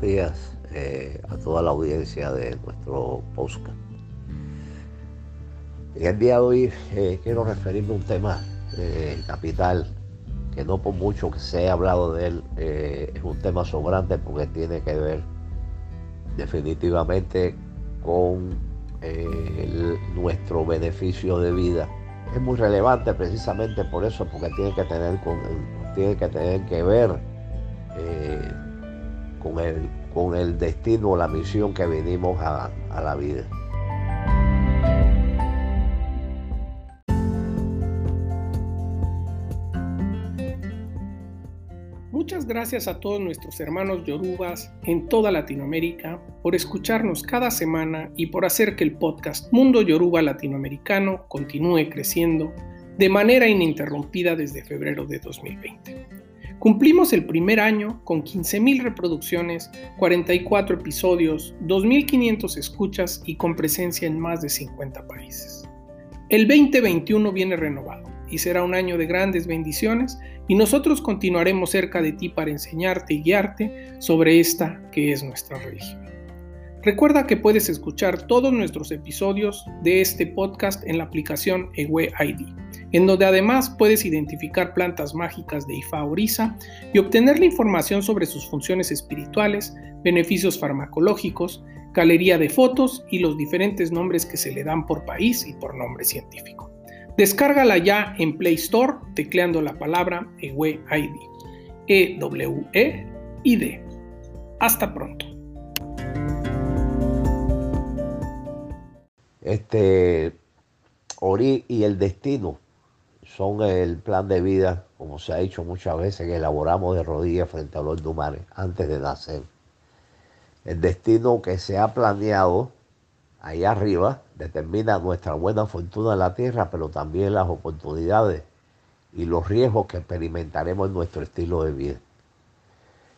días eh, a toda la audiencia de nuestro podcast. En el día de hoy eh, quiero referirme a un tema eh, capital que no por mucho que se haya hablado de él es un tema sobrante porque tiene que ver definitivamente con nuestro beneficio de vida. Es muy relevante precisamente por eso, porque tiene que tener, con, tiene que, tener que ver con el, con el destino la misión que venimos a, a la vida. Muchas gracias a todos nuestros hermanos yorubas en toda Latinoamérica por escucharnos cada semana y por hacer que el podcast Mundo Yoruba Latinoamericano continúe creciendo de manera ininterrumpida desde febrero de 2020. Cumplimos el primer año con 15.000 reproducciones, 44 episodios, 2.500 escuchas y con presencia en más de 50 países. El 2021 viene renovado y será un año de grandes bendiciones y nosotros continuaremos cerca de ti para enseñarte y guiarte sobre esta que es nuestra religión. Recuerda que puedes escuchar todos nuestros episodios de este podcast en la aplicación Ewe ID en donde además puedes identificar plantas mágicas de Ifa Orisa y obtener la información sobre sus funciones espirituales, beneficios farmacológicos, galería de fotos y los diferentes nombres que se le dan por país y por nombre científico. Descárgala ya en Play Store tecleando la palabra EWE ID. E-W-E-I-D. Hasta pronto. Este Ori y el destino son el plan de vida, como se ha dicho muchas veces, que elaboramos de rodillas frente a los humanos antes de nacer. El destino que se ha planeado ahí arriba determina nuestra buena fortuna en la tierra, pero también las oportunidades y los riesgos que experimentaremos en nuestro estilo de vida.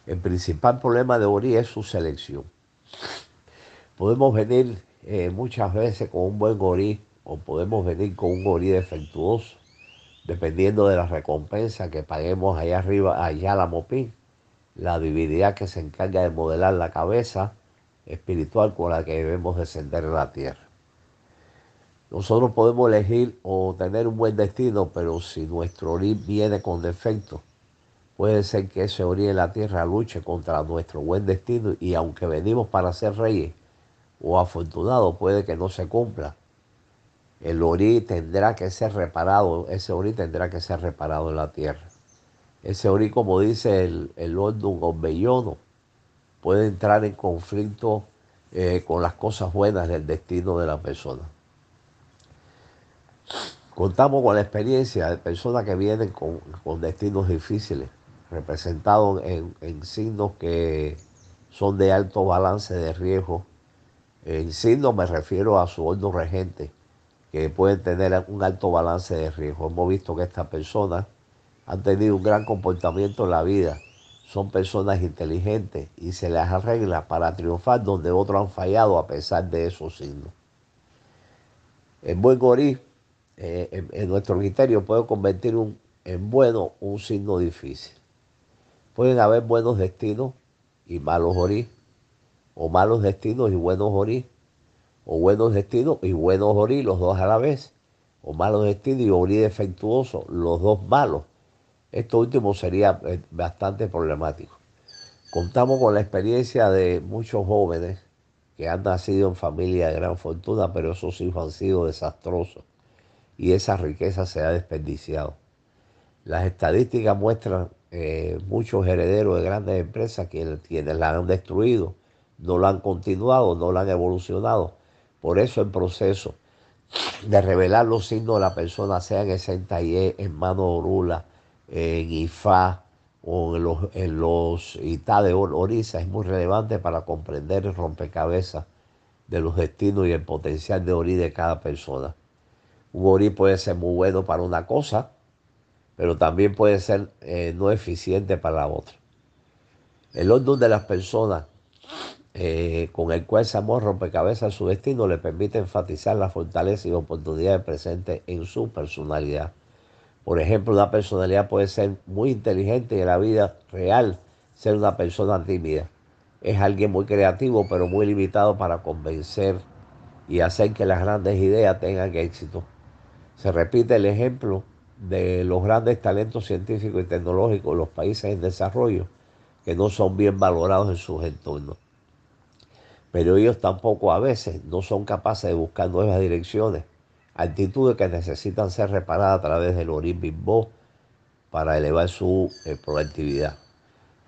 El principal problema de Ori es su selección. Podemos venir eh, muchas veces con un buen Ori o podemos venir con un Ori defectuoso dependiendo de la recompensa que paguemos allá arriba, allá la MOPIN, la divinidad que se encarga de modelar la cabeza espiritual con la que debemos descender en la tierra. Nosotros podemos elegir o tener un buen destino, pero si nuestro orín viene con defecto, puede ser que ese orín en la tierra luche contra nuestro buen destino y aunque venimos para ser reyes o afortunados, puede que no se cumpla el orí tendrá que ser reparado, ese orí tendrá que ser reparado en la tierra. Ese orí, como dice el, el Bellono, puede entrar en conflicto eh, con las cosas buenas del destino de la persona. Contamos con la experiencia de personas que vienen con, destinos difíciles, representados en, en, signos que son de alto balance de riesgo. En signos me refiero a su orden regente, que pueden tener un alto balance de riesgo. Hemos visto que estas personas han tenido un gran comportamiento en la vida, son personas inteligentes y se les arregla para triunfar donde otros han fallado a pesar de esos signos. El buen gorí, eh, en, nuestro criterio, puede convertir en bueno un signo difícil. Pueden haber buenos destinos y malos gorí, o malos destinos y buenos gorí, o buenos destinos y buenos orí, los dos a la vez, o malos destinos y orí defectuoso, los dos malos. Esto último sería eh, bastante problemático. Contamos con la experiencia de muchos jóvenes que han nacido en familia de gran fortuna, pero esos hijos han sido desastrosos y esa riqueza se ha desperdiciado. Las estadísticas muestran eh, muchos herederos de grandes empresas quienes, quienes la han destruido, no la han continuado, no la han evolucionado por eso el proceso de revelar los signos de la persona, sea en E, en mano orula, en Ifá o en los, en los Itá de Orisa, es muy relevante para comprender el rompecabezas de los destinos y el potencial de Ori de cada persona. Un Ori puede ser muy bueno para una cosa, pero también puede ser eh, no eficiente para la otra. El orden de las personas eh, con el cual Samuel rompecabezas su destino le permite enfatizar la fortaleza y oportunidades presentes en su personalidad. Por ejemplo, una personalidad puede ser muy inteligente y en la vida real ser una persona tímida. es alguien muy creativo, pero muy limitado para convencer y hacer que las grandes ideas tengan éxito. Se repite el ejemplo de los grandes talentos científicos y tecnológicos de los países en desarrollo que no son bien valorados en sus entornos. Pero ellos tampoco a veces no son capaces de buscar nuevas direcciones, actitudes que necesitan ser reparadas a través del Orin para elevar su eh, productividad.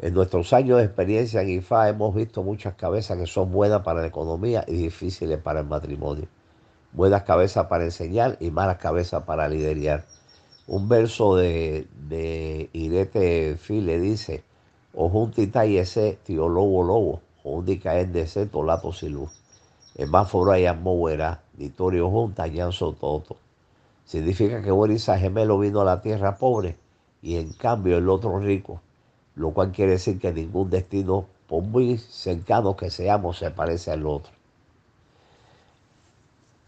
En nuestros años de experiencia en IFA hemos visto muchas cabezas que son buenas para la economía y difíciles para el matrimonio. Buenas cabezas para enseñar y malas cabezas para liderar. Un verso de, de Irete File dice, o juntita y ese tío lobo lobo, de ese tolato silú. Más y moverá, Ditorio junta, yanzo toto. Significa que Borisa gemelo vino a la tierra pobre y en cambio el otro rico lo cual quiere decir que ningún destino, por muy cercano que seamos, se parece al otro.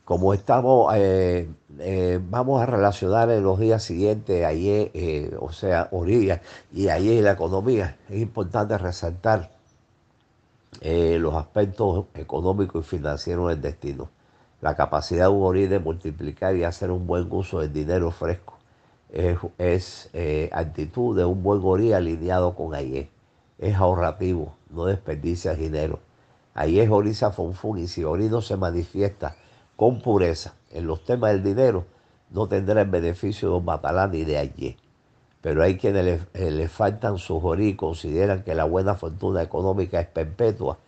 Como estamos, eh, eh, vamos a relacionar en los días siguientes, ayer, eh, o sea, orilla y ayer la economía, es importante resaltar los aspectos económicos y financieros del destino. La capacidad de un de multiplicar y hacer un buen uso del dinero fresco es, eh, actitud de un buen gorí alineado con Ayer. Es ahorrativo, no desperdicia dinero. Ayer es Orisa Fonfun y si Ori no se manifiesta con pureza en los temas del dinero, no tendrá el beneficio de un batalán ni de Ayer. Pero hay quienes le, eh, faltan sus Ori y consideran que la buena fortuna económica es perpetua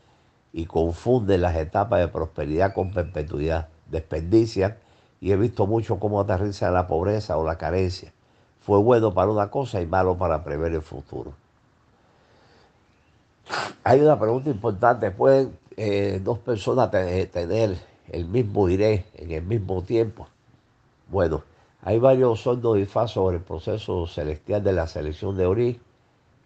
y confunden las etapas de prosperidad con perpetuidad. Desperdician y he visto mucho cómo aterriza la pobreza o la carencia. Fue bueno para una cosa y malo para prever el futuro. Hay una pregunta importante. ¿Pueden eh, dos personas tener el mismo iré en el mismo tiempo? Bueno, hay varios sondos y sobre el proceso celestial de la selección de Ori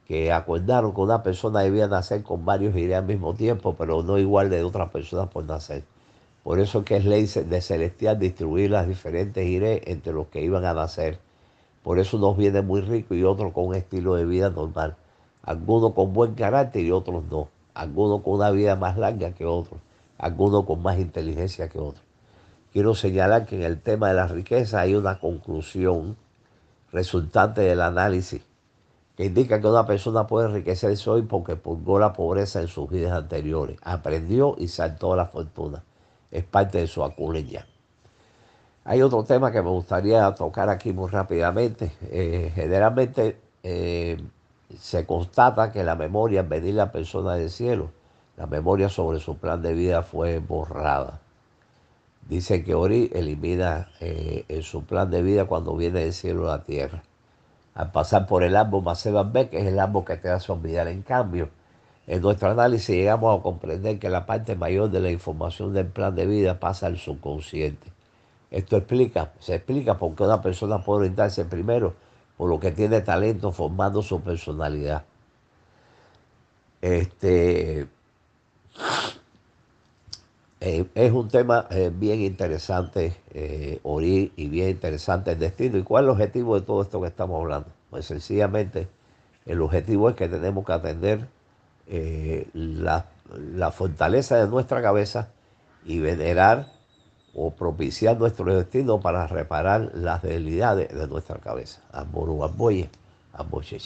que acordaron que una persona debía nacer con varios iré al mismo tiempo, pero no igual de otras personas por nacer. Por eso es que es ley de celestial distribuir las diferentes iré entre los que iban a nacer. Por eso nos viene muy rico y otros con un estilo de vida normal. Algunos con buen carácter y otros no. Algunos con una vida más larga que otros. Algunos con más inteligencia que otros. Quiero señalar que en el tema de la riqueza hay una conclusión resultante del análisis que indica que una persona puede enriquecerse hoy porque purgó la pobreza en sus vidas anteriores, aprendió y saltó la fortuna es parte de su aculeña. Hay otro tema que me gustaría tocar aquí muy rápidamente. Eh, generalmente eh, se constata que la memoria en venir la persona del cielo, la memoria sobre su plan de vida fue borrada. Dice que Ori elimina eh, en su plan de vida cuando viene del cielo a la tierra. Al pasar por el árbol Maceban que es el árbol que te hace olvidar en cambio en nuestro análisis llegamos a comprender que la parte mayor de la información del plan de vida pasa al subconsciente. Esto explica, se explica por qué una persona puede orientarse primero por lo que tiene talento formando su personalidad. Este eh, es un tema eh, bien interesante, eh, oír y bien interesante el destino. ¿Y cuál es el objetivo de todo esto que estamos hablando? Pues sencillamente el objetivo es que tenemos que atender eh, la, fortaleza de nuestra cabeza y venerar o propiciar nuestro destino para reparar las debilidades de nuestra cabeza. Amor, amboye, amboye,